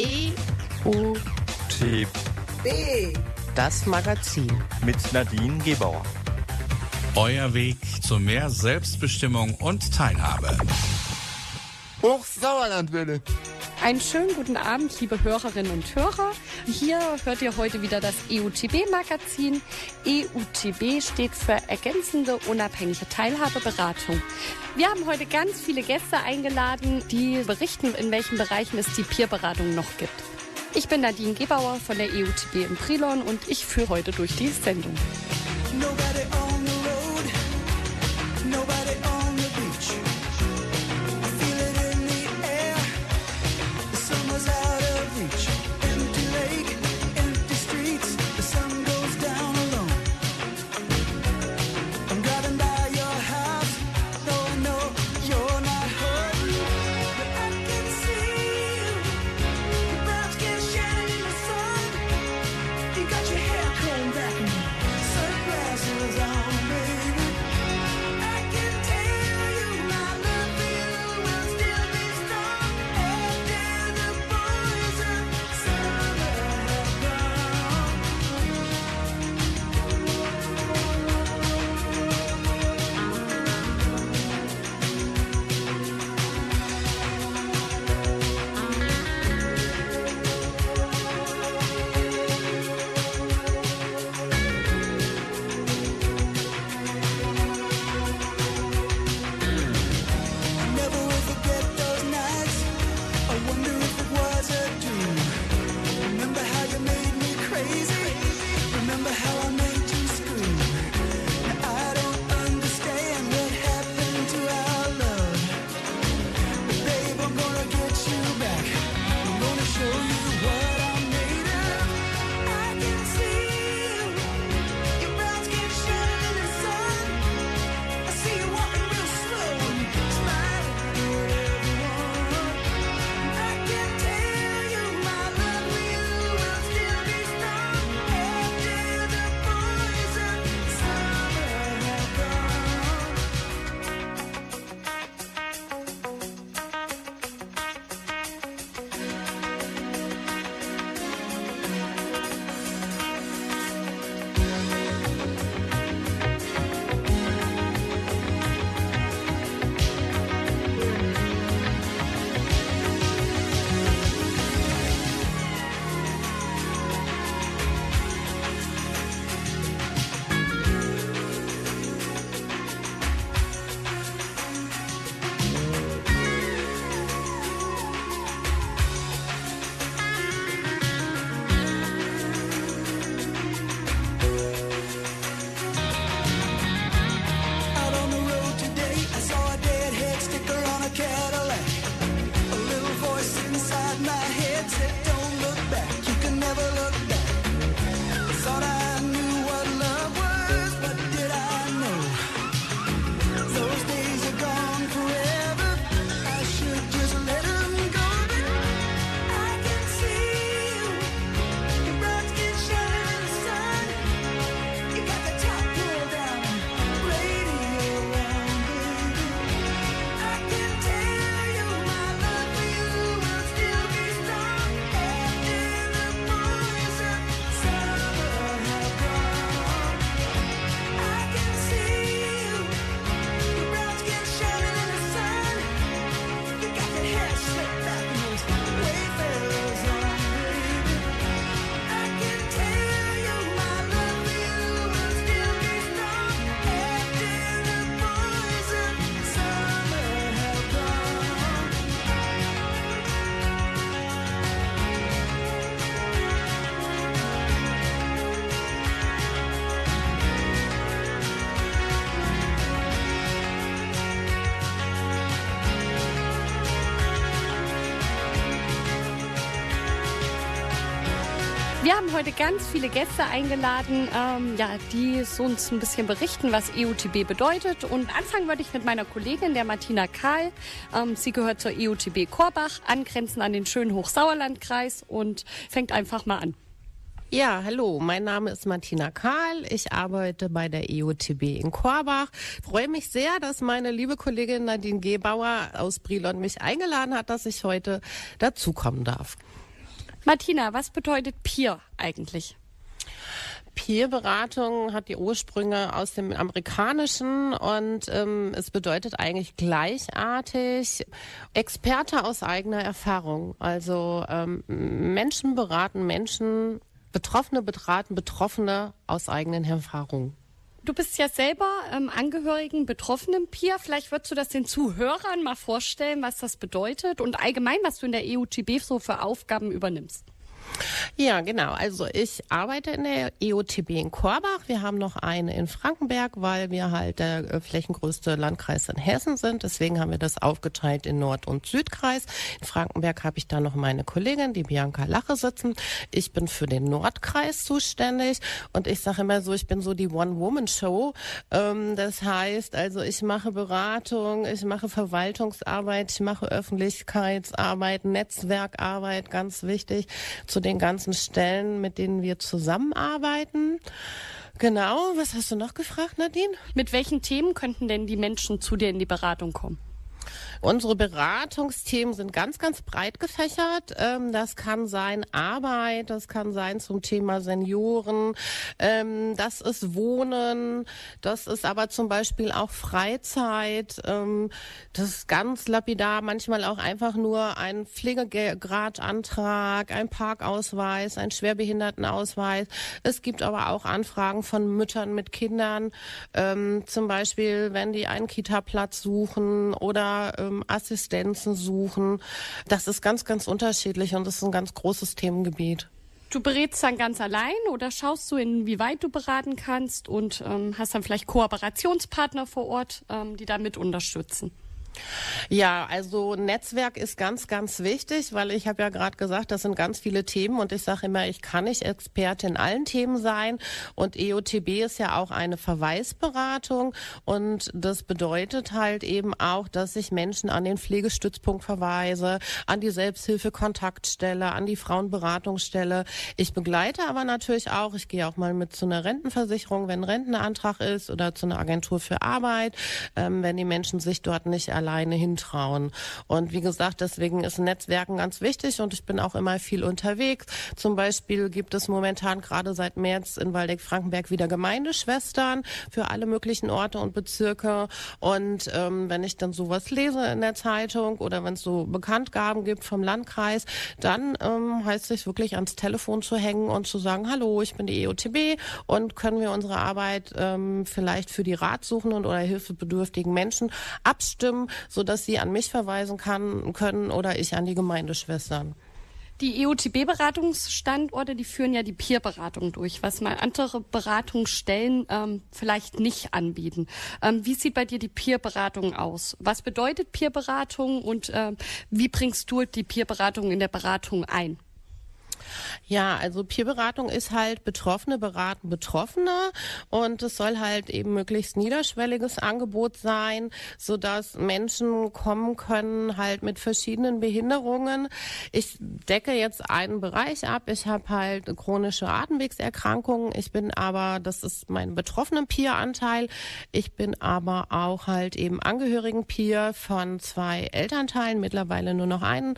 E U T B das Magazin mit Nadine Gebauer. Euer Weg zu mehr Selbstbestimmung und Teilhabe. Hoch Sauerland. Einen schönen guten Abend, liebe Hörerinnen und Hörer. Hier hört ihr heute wieder das EUTB-Magazin. EUTB steht für ergänzende unabhängige Teilhabeberatung. Wir haben heute ganz viele Gäste eingeladen, die berichten, in welchen Bereichen es die Peerberatung noch gibt. Ich bin Nadine Gebauer von der EUTB in Prilon und ich führe heute durch die Sendung. Nobody heute ganz viele Gäste eingeladen, ähm, ja, die uns ein bisschen berichten, was EUTB bedeutet. Und anfangen würde ich mit meiner Kollegin, der Martina Kahl. Ähm, sie gehört zur EUTB Korbach, angrenzend an den schönen Hochsauerlandkreis und fängt einfach mal an. Ja, hallo, mein Name ist Martina Karl. Ich arbeite bei der EUTB in Korbach. Freue mich sehr, dass meine liebe Kollegin Nadine Gebauer aus Brilon mich eingeladen hat, dass ich heute dazukommen darf. Martina, was bedeutet Peer eigentlich? Peer-Beratung hat die Ursprünge aus dem Amerikanischen und ähm, es bedeutet eigentlich gleichartig Experte aus eigener Erfahrung. Also ähm, Menschen beraten Menschen, Betroffene beraten Betroffene aus eigenen Erfahrungen. Du bist ja selber ähm, Angehörigen betroffenen Peer. Vielleicht würdest du das den Zuhörern mal vorstellen, was das bedeutet und allgemein, was du in der EUTB so für Aufgaben übernimmst. Ja, genau. Also ich arbeite in der EOTB in Korbach. Wir haben noch eine in Frankenberg, weil wir halt der äh, flächengrößte Landkreis in Hessen sind. Deswegen haben wir das aufgeteilt in Nord- und Südkreis. In Frankenberg habe ich da noch meine Kollegin, die Bianca Lache sitzen. Ich bin für den Nordkreis zuständig und ich sage immer so, ich bin so die One-Woman-Show. Ähm, das heißt, also ich mache Beratung, ich mache Verwaltungsarbeit, ich mache Öffentlichkeitsarbeit, Netzwerkarbeit, ganz wichtig. Zu den ganzen Stellen, mit denen wir zusammenarbeiten. Genau, was hast du noch gefragt, Nadine? Mit welchen Themen könnten denn die Menschen zu dir in die Beratung kommen? Unsere Beratungsthemen sind ganz, ganz breit gefächert. Ähm, das kann sein Arbeit, das kann sein zum Thema Senioren, ähm, das ist Wohnen, das ist aber zum Beispiel auch Freizeit, ähm, das ist ganz lapidar, manchmal auch einfach nur ein Pflegegradantrag, ein Parkausweis, ein Schwerbehindertenausweis. Es gibt aber auch Anfragen von Müttern mit Kindern, zum Beispiel, wenn die einen Kita-Platz suchen oder ähm, Assistenzen suchen. Das ist ganz, ganz unterschiedlich und das ist ein ganz großes Themengebiet. Du berätst dann ganz allein oder schaust du, inwieweit du beraten kannst und ähm, hast dann vielleicht Kooperationspartner vor Ort, ähm, die da mit unterstützen? Ja, also Netzwerk ist ganz, ganz wichtig, weil ich habe ja gerade gesagt, das sind ganz viele Themen und ich sage immer, ich kann nicht Experte in allen Themen sein und EOTB ist ja auch eine Verweisberatung und das bedeutet halt eben auch, dass ich Menschen an den Pflegestützpunkt verweise, an die Selbsthilfe-Kontaktstelle, an die Frauenberatungsstelle. Ich begleite aber natürlich auch, ich gehe auch mal mit zu einer Rentenversicherung, wenn ein Rentenantrag ist oder zu einer Agentur für Arbeit, ähm, wenn die Menschen sich dort nicht alleine hintrauen. Und wie gesagt, deswegen ist Netzwerken ganz wichtig und ich bin auch immer viel unterwegs. Zum Beispiel gibt es momentan gerade seit März in Waldeck-Frankenberg wieder Gemeindeschwestern für alle möglichen Orte und Bezirke. Und ähm, wenn ich dann sowas lese in der Zeitung oder wenn es so Bekanntgaben gibt vom Landkreis, dann ähm, heißt es wirklich ans Telefon zu hängen und zu sagen, hallo, ich bin die EOTB und können wir unsere Arbeit ähm, vielleicht für die Ratsuchenden oder hilfebedürftigen Menschen abstimmen so dass sie an mich verweisen kann, können oder ich an die Gemeindeschwestern. Die EOTB-Beratungsstandorte, die führen ja die Peer-Beratung durch, was mal andere Beratungsstellen ähm, vielleicht nicht anbieten. Ähm, wie sieht bei dir die Peer-Beratung aus? Was bedeutet Peer-Beratung und äh, wie bringst du die Peer-Beratung in der Beratung ein? Ja, also Peerberatung ist halt Betroffene beraten Betroffene und es soll halt eben möglichst niederschwelliges Angebot sein, so dass Menschen kommen können halt mit verschiedenen Behinderungen. Ich decke jetzt einen Bereich ab. Ich habe halt chronische Atemwegserkrankungen. Ich bin aber, das ist mein betroffenen Peer-Anteil. Ich bin aber auch halt eben Angehörigen Peer von zwei Elternteilen, mittlerweile nur noch einen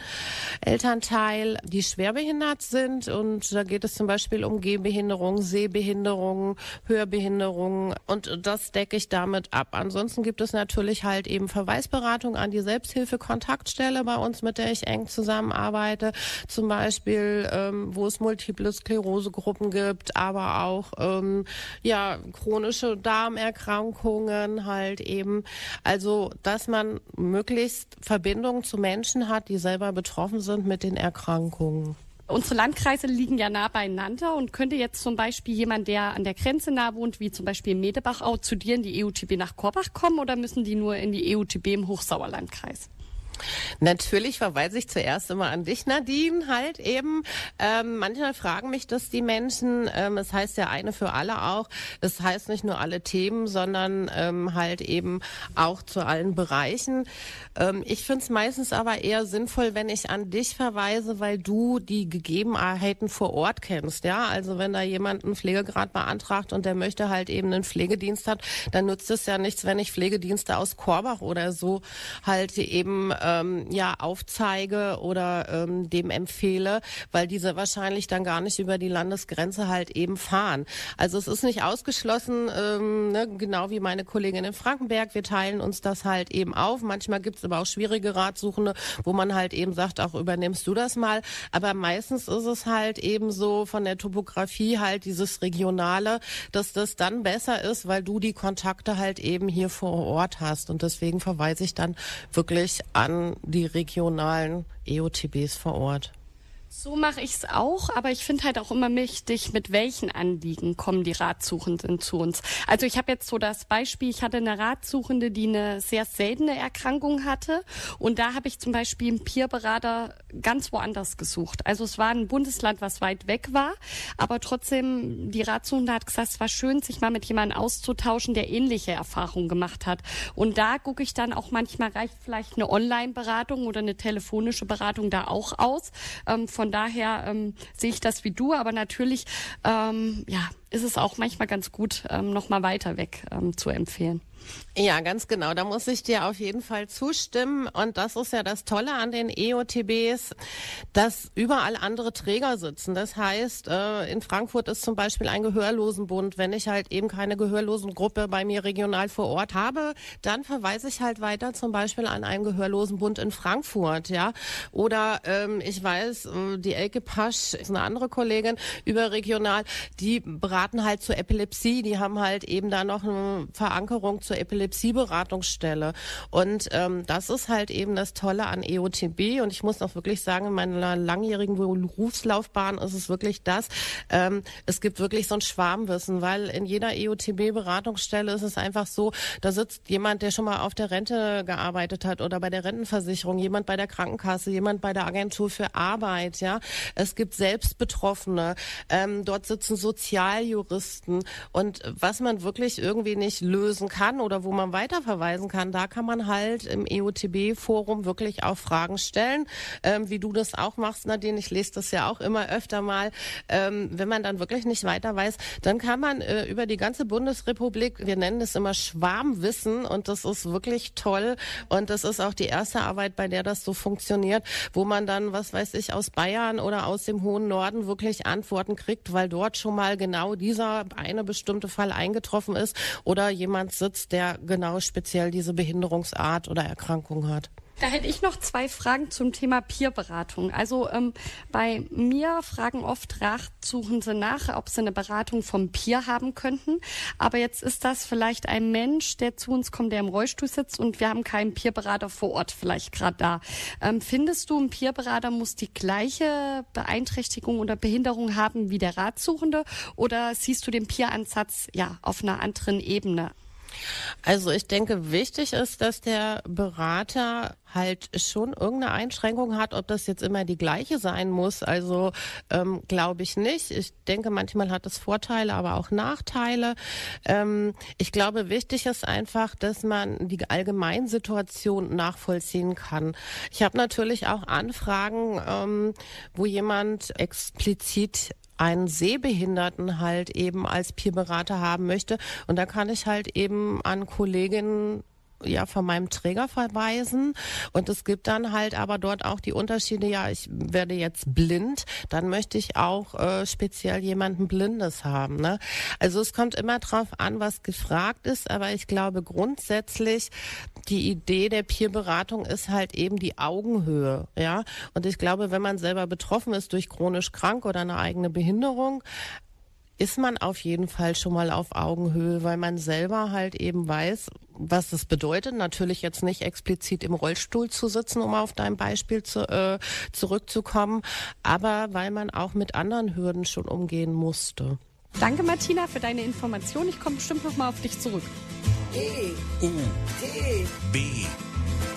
Elternteil, die schwerbehindert sind und da geht es zum Beispiel um Gehbehinderung, Sehbehinderung, Hörbehinderung und das decke ich damit ab. Ansonsten gibt es natürlich halt eben Verweisberatung an die Selbsthilfe-Kontaktstelle bei uns, mit der ich eng zusammenarbeite, zum Beispiel, ähm, wo es multiple Sklerosegruppen gibt, aber auch ähm, ja chronische Darmerkrankungen halt eben. Also, dass man möglichst Verbindungen zu Menschen hat, die selber betroffen sind mit den Erkrankungen. Unsere Landkreise liegen ja nah beieinander und könnte jetzt zum Beispiel jemand, der an der Grenze nah wohnt, wie zum Beispiel Medebach, auch zu dir in die EUTB nach Korbach kommen oder müssen die nur in die EUTB im Hochsauerlandkreis? Natürlich verweise ich zuerst immer an dich, Nadine, halt eben. Ähm, manchmal fragen mich das die Menschen. Ähm, es heißt ja eine für alle auch. Es heißt nicht nur alle Themen, sondern ähm, halt eben auch zu allen Bereichen. Ähm, ich finde es meistens aber eher sinnvoll, wenn ich an dich verweise, weil du die Gegebenheiten vor Ort kennst. Ja, also wenn da jemand einen Pflegegrad beantragt und der möchte halt eben einen Pflegedienst hat, dann nutzt es ja nichts, wenn ich Pflegedienste aus Korbach oder so halt eben ähm, ja aufzeige oder ähm, dem empfehle, weil diese wahrscheinlich dann gar nicht über die Landesgrenze halt eben fahren. Also es ist nicht ausgeschlossen, ähm, ne, genau wie meine Kollegin in Frankenberg. Wir teilen uns das halt eben auf. Manchmal gibt es aber auch schwierige Ratsuchende, wo man halt eben sagt, auch übernimmst du das mal. Aber meistens ist es halt eben so von der Topografie halt dieses Regionale, dass das dann besser ist, weil du die Kontakte halt eben hier vor Ort hast. Und deswegen verweise ich dann wirklich an die regionalen EOTBs vor Ort. So mache ich es auch, aber ich finde halt auch immer wichtig, mit welchen Anliegen kommen die Ratsuchenden zu uns. Also ich habe jetzt so das Beispiel, ich hatte eine Ratsuchende, die eine sehr seltene Erkrankung hatte und da habe ich zum Beispiel einen Peerberater ganz woanders gesucht. Also es war ein Bundesland, was weit weg war, aber trotzdem, die Ratsuchende hat gesagt, es war schön, sich mal mit jemandem auszutauschen, der ähnliche Erfahrungen gemacht hat. Und da gucke ich dann auch manchmal, reicht vielleicht eine Online-Beratung oder eine telefonische Beratung da auch aus. Ähm, von daher ähm, sehe ich das wie du, aber natürlich ähm, ja, ist es auch manchmal ganz gut, ähm, noch mal weiter weg ähm, zu empfehlen. Ja, ganz genau. Da muss ich dir auf jeden Fall zustimmen. Und das ist ja das Tolle an den EOTBs, dass überall andere Träger sitzen. Das heißt, äh, in Frankfurt ist zum Beispiel ein Gehörlosenbund. Wenn ich halt eben keine Gehörlosengruppe bei mir regional vor Ort habe, dann verweise ich halt weiter zum Beispiel an einen Gehörlosenbund in Frankfurt, ja. Oder ähm, ich weiß, äh, die Elke Pasch ist eine andere Kollegin überregional, die beraten halt zur Epilepsie. Die haben halt eben da noch eine Verankerung zur Epilepsie Epilepsieberatungsstelle. Und ähm, das ist halt eben das Tolle an EOTB. Und ich muss auch wirklich sagen, in meiner langjährigen Berufslaufbahn ist es wirklich das. Ähm, es gibt wirklich so ein Schwarmwissen, weil in jeder EOTB-Beratungsstelle ist es einfach so, da sitzt jemand, der schon mal auf der Rente gearbeitet hat oder bei der Rentenversicherung, jemand bei der Krankenkasse, jemand bei der Agentur für Arbeit, ja. Es gibt Selbstbetroffene, ähm, dort sitzen Sozialjuristen und was man wirklich irgendwie nicht lösen kann oder wo man weiterverweisen kann, da kann man halt im EOTB-Forum wirklich auch Fragen stellen, ähm, wie du das auch machst, Nadine. Ich lese das ja auch immer öfter mal. Ähm, wenn man dann wirklich nicht weiter weiß, dann kann man äh, über die ganze Bundesrepublik, wir nennen es immer Schwarmwissen und das ist wirklich toll und das ist auch die erste Arbeit, bei der das so funktioniert, wo man dann, was weiß ich, aus Bayern oder aus dem hohen Norden wirklich Antworten kriegt, weil dort schon mal genau dieser eine bestimmte Fall eingetroffen ist oder jemand sitzt, der genau speziell diese Behinderungsart oder Erkrankung hat. Da hätte ich noch zwei Fragen zum Thema Peerberatung. Also ähm, bei mir fragen oft Ratsuchende nach, ob sie eine Beratung vom Peer haben könnten. Aber jetzt ist das vielleicht ein Mensch, der zu uns kommt, der im Rollstuhl sitzt und wir haben keinen Peerberater vor Ort vielleicht gerade da. Ähm, findest du, ein Peerberater muss die gleiche Beeinträchtigung oder Behinderung haben wie der Ratsuchende? Oder siehst du den Peer-Ansatz ja auf einer anderen Ebene? Also ich denke, wichtig ist, dass der Berater halt schon irgendeine Einschränkung hat, ob das jetzt immer die gleiche sein muss. Also ähm, glaube ich nicht. Ich denke, manchmal hat es Vorteile, aber auch Nachteile. Ähm, ich glaube, wichtig ist einfach, dass man die Allgemeinsituation nachvollziehen kann. Ich habe natürlich auch Anfragen, ähm, wo jemand explizit einen Sehbehinderten halt eben als Peerberater haben möchte. Und da kann ich halt eben an Kolleginnen ja von meinem Träger verweisen und es gibt dann halt aber dort auch die Unterschiede, ja, ich werde jetzt blind, dann möchte ich auch äh, speziell jemanden Blindes haben. Ne? Also es kommt immer drauf an, was gefragt ist, aber ich glaube grundsätzlich die Idee der Peerberatung ist halt eben die Augenhöhe, ja. Und ich glaube, wenn man selber betroffen ist durch chronisch krank oder eine eigene Behinderung, ist man auf jeden Fall schon mal auf Augenhöhe, weil man selber halt eben weiß, was es bedeutet. Natürlich jetzt nicht explizit im Rollstuhl zu sitzen, um auf dein Beispiel zu, äh, zurückzukommen, aber weil man auch mit anderen Hürden schon umgehen musste. Danke, Martina, für deine Information. Ich komme bestimmt noch mal auf dich zurück. E. U. T. B.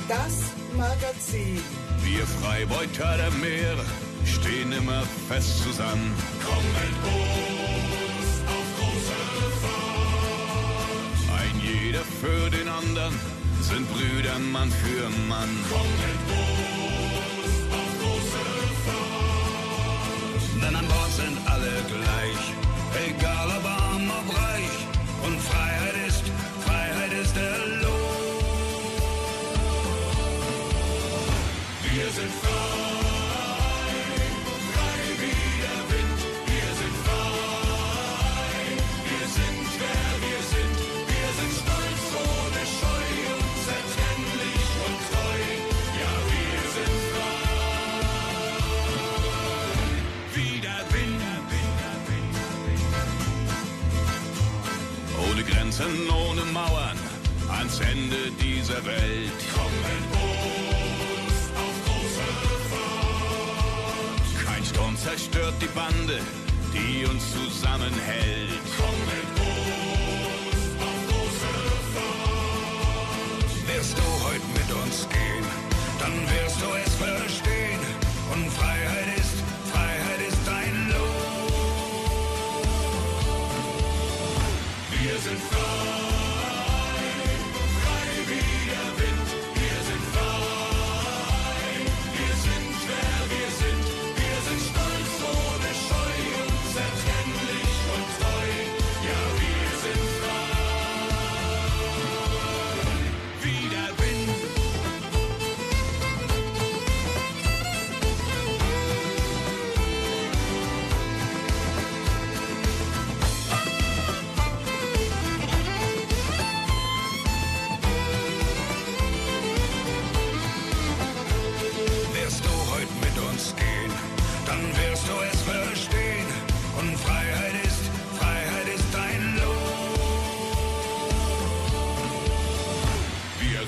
Das Magazin. Wir Freibeuter der Meere stehen immer fest zusammen. Komm mit jeder für den anderen sind Brüder Mann für Mann. Komm mit Bus auf große Fahrt. Denn an Bord sind alle gleich, egal ob arm, ob reich. Und Freiheit ist, Freiheit ist der Lohn. Wir sind frei, Ende dieser Welt. Komm mit uns auf große Fahrt. Kein Sturm zerstört die Bande, die uns zusammenhält. Komm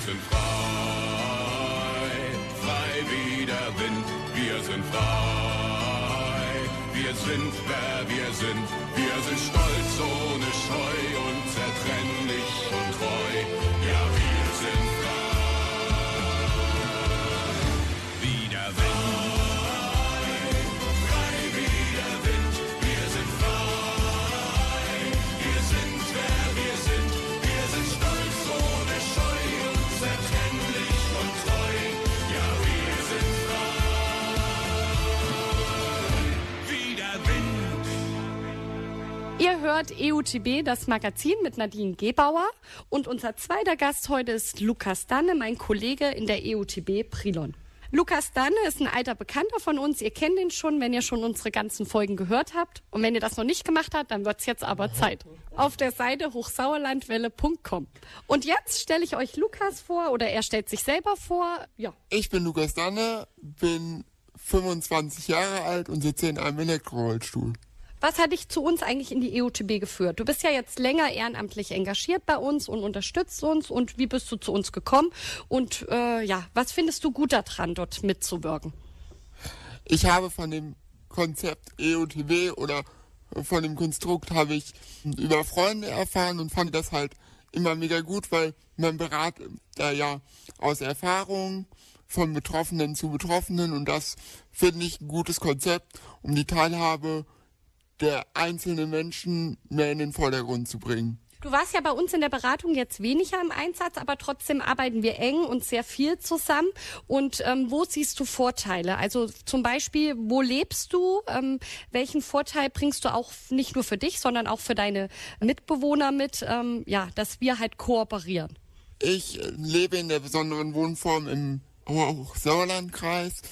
sind frei, frei wie der Wind. Wir sind frei, wir sind wer wir sind. Wir sind stolz ohne Scheu, unzertrennlich und treu. Hört EUTB, das Magazin mit Nadine Gebauer. Und unser zweiter Gast heute ist Lukas Danne, mein Kollege in der EUTB Prilon. Lukas Danne ist ein alter Bekannter von uns. Ihr kennt ihn schon, wenn ihr schon unsere ganzen Folgen gehört habt. Und wenn ihr das noch nicht gemacht habt, dann wird's jetzt aber Zeit. Auf der Seite hochsauerlandwelle.com. Und jetzt stelle ich euch Lukas vor oder er stellt sich selber vor. Ja, Ich bin Lukas Danne, bin 25 Jahre alt und sitze in einem Elektrorollstuhl. Was hat dich zu uns eigentlich in die EUTB geführt? Du bist ja jetzt länger ehrenamtlich engagiert bei uns und unterstützt uns. Und wie bist du zu uns gekommen? Und äh, ja, was findest du gut daran, dort mitzuwirken? Ich habe von dem Konzept EOTW oder von dem Konstrukt habe ich über Freunde erfahren und fand das halt immer mega gut, weil man beratet da ja aus Erfahrung von Betroffenen zu Betroffenen und das finde ich ein gutes Konzept, um die Teilhabe der einzelnen Menschen mehr in den Vordergrund zu bringen. Du warst ja bei uns in der Beratung jetzt weniger im Einsatz, aber trotzdem arbeiten wir eng und sehr viel zusammen. Und ähm, wo siehst du Vorteile? Also zum Beispiel, wo lebst du? Ähm, welchen Vorteil bringst du auch nicht nur für dich, sondern auch für deine Mitbewohner mit? Ähm, ja, dass wir halt kooperieren. Ich lebe in der besonderen Wohnform im Hochsauerlandkreis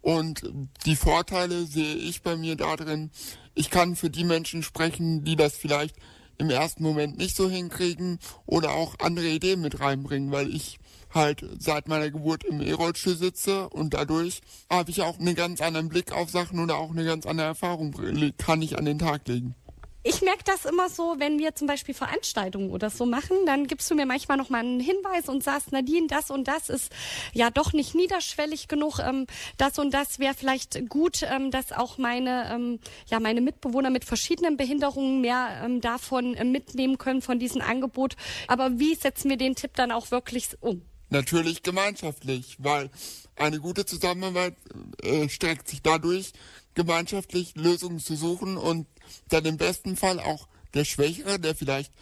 und die Vorteile sehe ich bei mir darin, ich kann für die Menschen sprechen, die das vielleicht im ersten Moment nicht so hinkriegen oder auch andere Ideen mit reinbringen, weil ich halt seit meiner Geburt im E-Rollstuhl sitze und dadurch habe ich auch einen ganz anderen Blick auf Sachen oder auch eine ganz andere Erfahrung kann ich an den Tag legen. Ich merke das immer so, wenn wir zum Beispiel Veranstaltungen oder so machen, dann gibst du mir manchmal noch mal einen Hinweis und sagst, Nadine, das und das ist ja doch nicht niederschwellig genug. Ähm, das und das wäre vielleicht gut, ähm, dass auch meine ähm, ja meine Mitbewohner mit verschiedenen Behinderungen mehr ähm, davon äh, mitnehmen können von diesem Angebot. Aber wie setzen wir den Tipp dann auch wirklich um? Natürlich gemeinschaftlich, weil eine gute Zusammenarbeit äh, streckt sich dadurch, gemeinschaftlich Lösungen zu suchen und dann im besten Fall auch der Schwächere, der vielleicht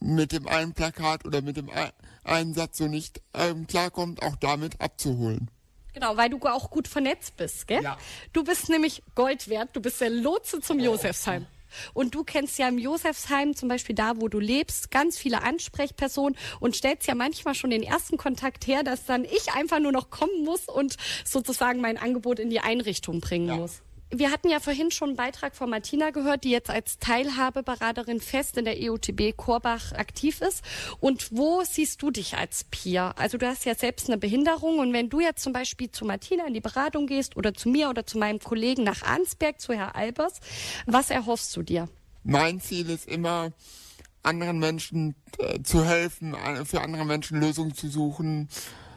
mit dem einen Plakat oder mit dem ein- einen Satz so nicht ähm, klarkommt, auch damit abzuholen. Genau, weil du auch gut vernetzt bist, gell? Ja. Du bist nämlich Gold wert. Du bist der Lotse zum Josefsheim. Und du kennst ja im Josefsheim zum Beispiel da, wo du lebst, ganz viele Ansprechpersonen und stellst ja manchmal schon den ersten Kontakt her, dass dann ich einfach nur noch kommen muss und sozusagen mein Angebot in die Einrichtung bringen ja. muss. Wir hatten ja vorhin schon einen Beitrag von Martina gehört, die jetzt als Teilhabeberaterin fest in der EUTB Korbach aktiv ist. Und wo siehst du dich als Peer? Also du hast ja selbst eine Behinderung und wenn du jetzt zum Beispiel zu Martina in die Beratung gehst oder zu mir oder zu meinem Kollegen nach Arnsberg, zu Herr Albers, was erhoffst du dir? Mein Ziel ist immer, anderen Menschen äh, zu helfen, für andere Menschen Lösungen zu suchen,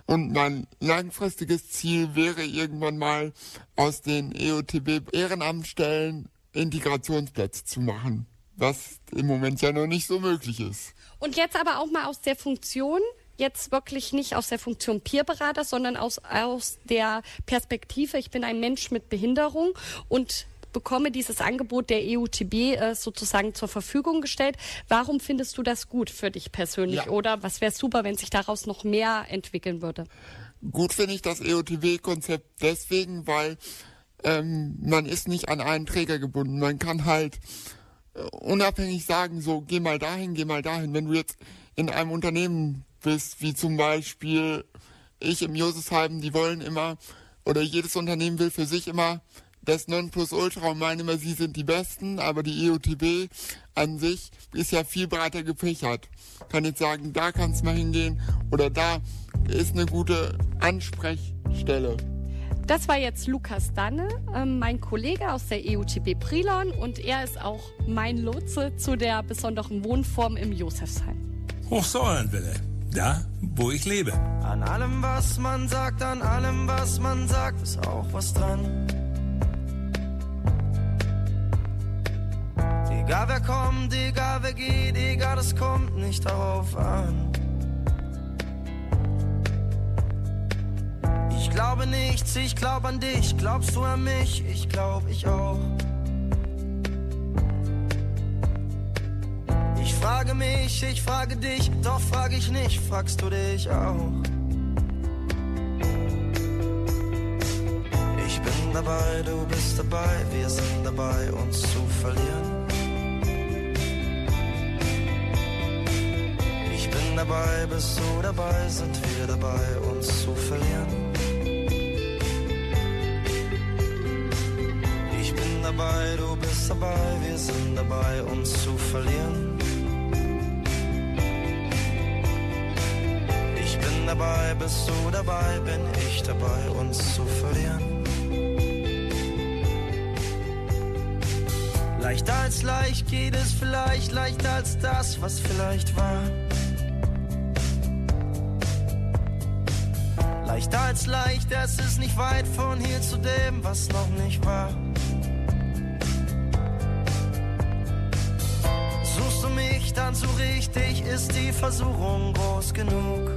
und mein langfristiges Ziel wäre irgendwann mal aus den EOTB Ehrenamtstellen Integrationsplätze zu machen, was im Moment ja noch nicht so möglich ist. Und jetzt aber auch mal aus der Funktion, jetzt wirklich nicht aus der Funktion Peerberater, sondern aus, aus der Perspektive, ich bin ein Mensch mit Behinderung und bekomme dieses Angebot der EUTB äh, sozusagen zur Verfügung gestellt. Warum findest du das gut für dich persönlich? Ja. Oder was wäre super, wenn sich daraus noch mehr entwickeln würde? Gut finde ich das EUTB-Konzept deswegen, weil ähm, man ist nicht an einen Träger gebunden. Man kann halt äh, unabhängig sagen, so geh mal dahin, geh mal dahin. Wenn du jetzt in einem Unternehmen bist, wie zum Beispiel ich im Josefsheim, die wollen immer, oder jedes Unternehmen will für sich immer das Nonplusultra und meinen immer, sie sind die Besten, aber die EOTB an sich ist ja viel breiter gefächert. Kann jetzt sagen, da kannst du mal hingehen oder da ist eine gute Ansprechstelle. Das war jetzt Lukas Danne, äh, mein Kollege aus der EUTB Prilon und er ist auch mein Lotse zu der besonderen Wohnform im Josefsheim. Hochsäulenwille, da wo ich lebe. An allem, was man sagt, an allem, was man sagt, ist auch was dran. Egal wer kommt, egal wer geht, egal, es kommt nicht darauf an. Ich glaube nichts, ich glaube an dich, glaubst du an mich, ich glaub ich auch. Ich frage mich, ich frage dich, doch frage ich nicht, fragst du dich auch. Ich bin dabei, du bist dabei, wir sind dabei, uns zu verlieren. Dabei, bist du dabei, sind wir dabei, uns zu verlieren. Ich bin dabei, du bist dabei, wir sind dabei, uns zu verlieren. Ich bin dabei, bist du dabei, bin ich dabei, uns zu verlieren. Leichter als leicht geht es vielleicht, leichter als das, was vielleicht war. Leichter als leicht, es ist nicht weit von hier zu dem, was noch nicht war. Suchst du mich, dann ich dich, ist die Versuchung groß genug.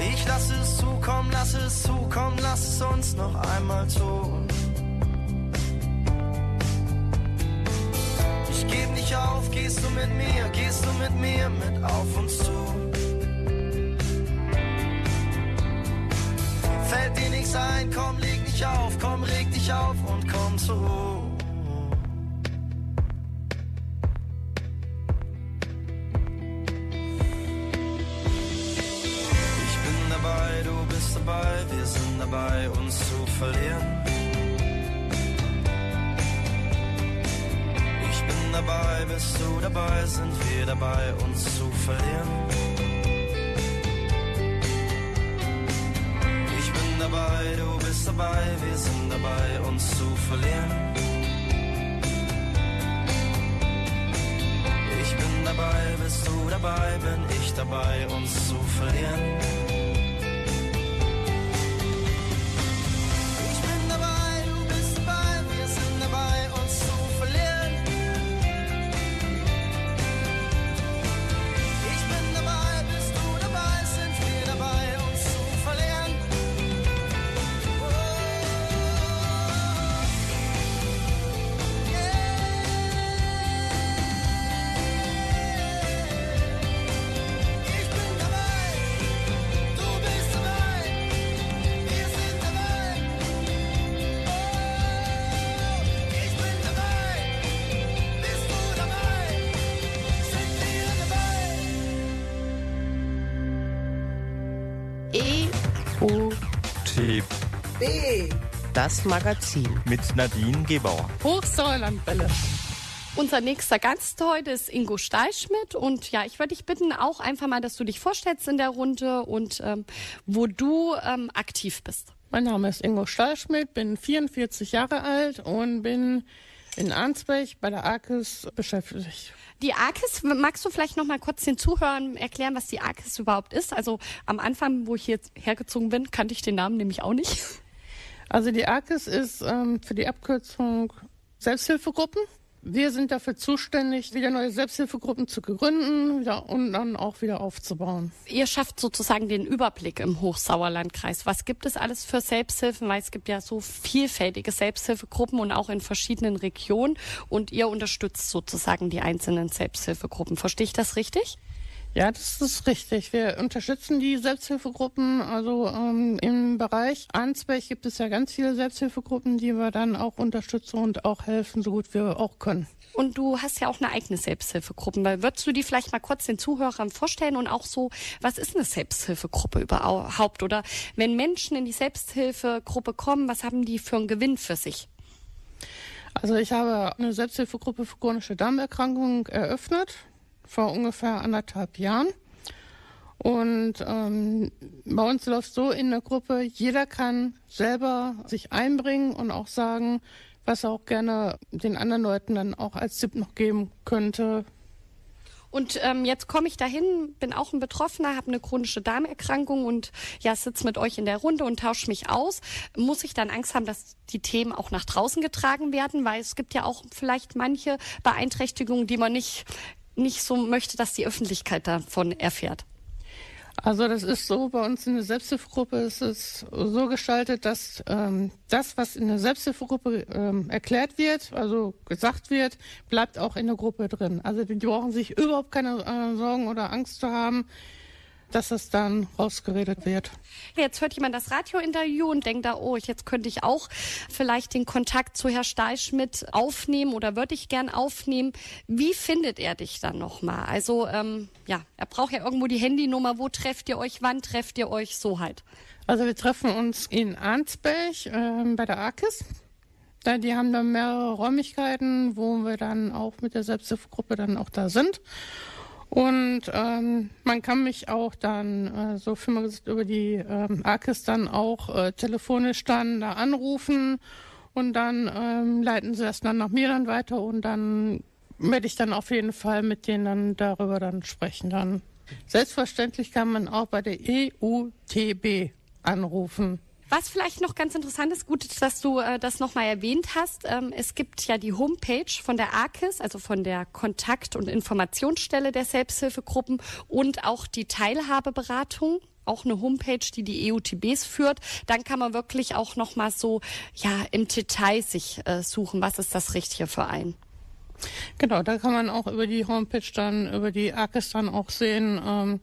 Ich lass es zukommen, lass es zukommen, lass es uns noch einmal tun. Ich geb nicht auf, gehst du mit mir, gehst du mit mir mit auf uns zu. Fällt dir nichts ein, komm, leg dich auf, komm, reg dich auf und komm zu. Ich bin dabei, du bist dabei, wir sind dabei, uns zu verlieren. Ich bin dabei, bist du dabei, sind wir dabei, uns zu verlieren. Dabei, wir sind dabei, uns zu verlieren. Ich bin dabei, bist du dabei, bin ich dabei, uns zu verlieren. E O T B das Magazin mit Nadine Gebauer. Hochsauerlandwelle. Unser nächster Gast heute ist Ingo Steischmidt und ja, ich würde dich bitten, auch einfach mal, dass du dich vorstellst in der Runde und ähm, wo du ähm, aktiv bist. Mein Name ist Ingo Steischmidt, bin 44 Jahre alt und bin in Arnsberg bei der ARKES beschäftigt. Die ARKES, magst du vielleicht noch mal kurz den Zuhörern erklären, was die ARKES überhaupt ist? Also am Anfang, wo ich jetzt hergezogen bin, kannte ich den Namen nämlich auch nicht. Also die ARKES ist ähm, für die Abkürzung Selbsthilfegruppen. Wir sind dafür zuständig, wieder neue Selbsthilfegruppen zu gründen wieder, und dann auch wieder aufzubauen. Ihr schafft sozusagen den Überblick im Hochsauerlandkreis. Was gibt es alles für Selbsthilfen? Weil es gibt ja so vielfältige Selbsthilfegruppen und auch in verschiedenen Regionen. Und ihr unterstützt sozusagen die einzelnen Selbsthilfegruppen. Verstehe ich das richtig? Ja, das ist richtig. Wir unterstützen die Selbsthilfegruppen. Also ähm, im Bereich Arnsberg gibt es ja ganz viele Selbsthilfegruppen, die wir dann auch unterstützen und auch helfen, so gut wir auch können. Und du hast ja auch eine eigene Selbsthilfegruppe. Würdest du die vielleicht mal kurz den Zuhörern vorstellen und auch so, was ist eine Selbsthilfegruppe überhaupt? Oder wenn Menschen in die Selbsthilfegruppe kommen, was haben die für einen Gewinn für sich? Also ich habe eine Selbsthilfegruppe für chronische Darmerkrankungen eröffnet vor ungefähr anderthalb Jahren. Und ähm, bei uns läuft so in der Gruppe, jeder kann selber sich einbringen und auch sagen, was er auch gerne den anderen Leuten dann auch als Tipp noch geben könnte. Und ähm, jetzt komme ich dahin, bin auch ein Betroffener, habe eine chronische Darmerkrankung und ja, sitze mit euch in der Runde und tausche mich aus. Muss ich dann Angst haben, dass die Themen auch nach draußen getragen werden? Weil es gibt ja auch vielleicht manche Beeinträchtigungen, die man nicht nicht so möchte, dass die Öffentlichkeit davon erfährt? Also das ist so, bei uns in der Selbsthilfegruppe ist es so gestaltet, dass ähm, das, was in der Selbsthilfegruppe ähm, erklärt wird, also gesagt wird, bleibt auch in der Gruppe drin. Also die, brauchen sich überhaupt keine äh, Sorgen oder Angst zu haben, dass es dann rausgeredet wird. Jetzt hört jemand das Radiointerview und denkt da, oh, jetzt könnte ich auch vielleicht den Kontakt zu Herr Steichschmidt aufnehmen oder würde ich gern aufnehmen. Wie findet er dich dann nochmal? Also, ähm, ja, er braucht ja irgendwo die Handynummer. Wo trefft ihr euch? Wann trefft ihr euch? So halt. Also wir treffen uns in Arnsberg äh, bei der AKIS. Da, die haben dann mehrere Räumlichkeiten, wo wir dann auch mit der Selbsthilfegruppe dann auch da sind. Und ähm, man kann mich auch dann, äh, so viel mal gesagt, über die ähm, AKIS dann auch äh, telefonisch dann da anrufen und dann ähm, leiten sie das dann nach mir dann weiter und dann werde ich dann auf jeden Fall mit denen dann darüber dann sprechen dann. Selbstverständlich kann man auch bei der EUTB anrufen. Was vielleicht noch ganz interessant ist, gut, dass du äh, das nochmal erwähnt hast. Ähm, es gibt ja die Homepage von der AKIS, also von der Kontakt- und Informationsstelle der Selbsthilfegruppen und auch die Teilhabeberatung auch eine Homepage, die die EUTBs führt. Dann kann man wirklich auch noch mal so ja im Detail sich äh, suchen, was ist das richtige für einen. Genau, da kann man auch über die Homepage dann, über die AKIS dann auch sehen, ähm,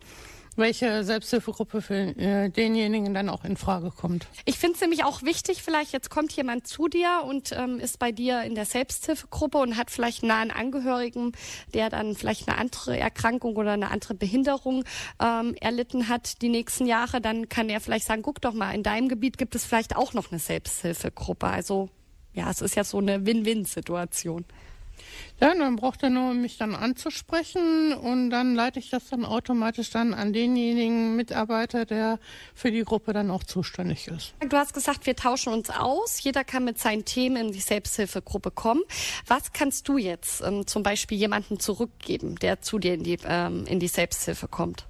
welche Selbsthilfegruppe für äh, denjenigen dann auch in Frage kommt. Ich finde es nämlich auch wichtig, vielleicht jetzt kommt jemand zu dir und ähm, ist bei dir in der Selbsthilfegruppe und hat vielleicht einen nahen Angehörigen, der dann vielleicht eine andere Erkrankung oder eine andere Behinderung ähm, erlitten hat die nächsten Jahre, dann kann er vielleicht sagen, guck doch mal, in deinem Gebiet gibt es vielleicht auch noch eine Selbsthilfegruppe. Also ja, es ist ja so eine Win-Win-Situation. Ja, dann braucht er nur, mich dann anzusprechen und dann leite ich das dann automatisch dann an denjenigen Mitarbeiter, der für die Gruppe dann auch zuständig ist. Du hast gesagt, wir tauschen uns aus. Jeder kann mit seinen Themen in die Selbsthilfegruppe kommen. Was kannst du jetzt ähm, zum Beispiel jemandem zurückgeben, der zu dir in die, ähm, in die Selbsthilfe kommt?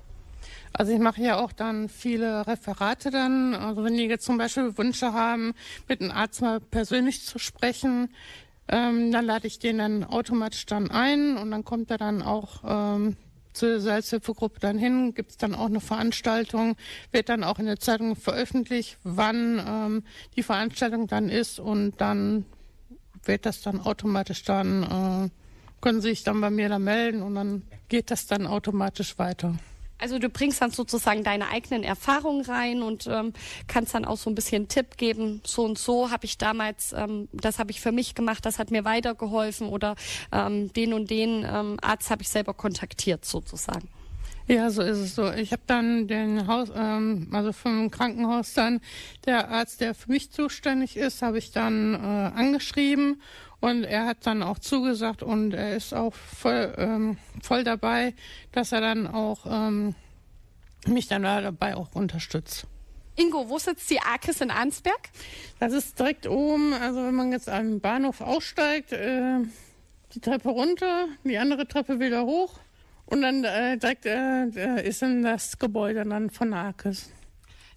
Also ich mache ja auch dann viele Referate dann. Also wenn die jetzt zum Beispiel Wünsche haben, mit einem Arzt mal persönlich zu sprechen, ähm, dann lade ich den dann automatisch dann ein und dann kommt er dann auch ähm, zur Selbsthilfegruppe dann hin, gibt es dann auch eine Veranstaltung, wird dann auch in der Zeitung veröffentlicht, wann ähm, die Veranstaltung dann ist und dann wird das dann automatisch dann, äh, können Sie sich dann bei mir da melden und dann geht das dann automatisch weiter. Also du bringst dann sozusagen deine eigenen Erfahrungen rein und ähm, kannst dann auch so ein bisschen Tipp geben. So und so habe ich damals, ähm, das habe ich für mich gemacht, das hat mir weitergeholfen oder ähm, den und den ähm, Arzt habe ich selber kontaktiert sozusagen. Ja, so ist es so. Ich habe dann den Haus, ähm, also vom Krankenhaus dann, der Arzt, der für mich zuständig ist, habe ich dann äh, angeschrieben und er hat dann auch zugesagt und er ist auch voll, ähm, voll dabei, dass er dann auch ähm, mich dann dabei auch unterstützt. Ingo, wo sitzt die Arkis in Arnsberg? Das ist direkt oben, also wenn man jetzt am Bahnhof aussteigt, äh, die Treppe runter, die andere Treppe wieder hoch und dann äh, direkt äh, ist dann das Gebäude dann von Arkis.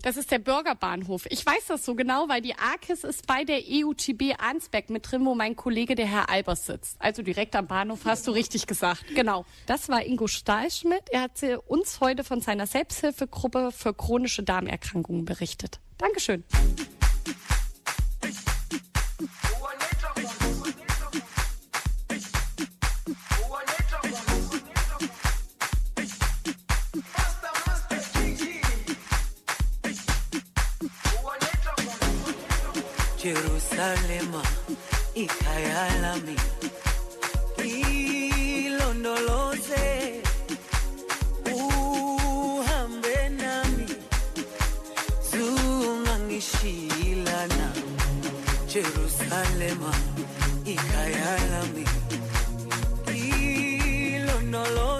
Das ist der Bürgerbahnhof. Ich weiß das so genau, weil die Arkis ist bei der EUTB Arnsberg mit drin, wo mein Kollege, der Herr Albers, sitzt. Also direkt am Bahnhof, hast du richtig gesagt. Genau. Das war Ingo Stahlschmidt. Er hat uns heute von seiner Selbsthilfegruppe für chronische Darmerkrankungen berichtet. Dankeschön. Jerusalema ikhaya lami ilondoloze uhambe nami zungangishilana Jerusalema ikhaya lami ilondoloze